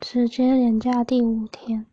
直接连假第五天。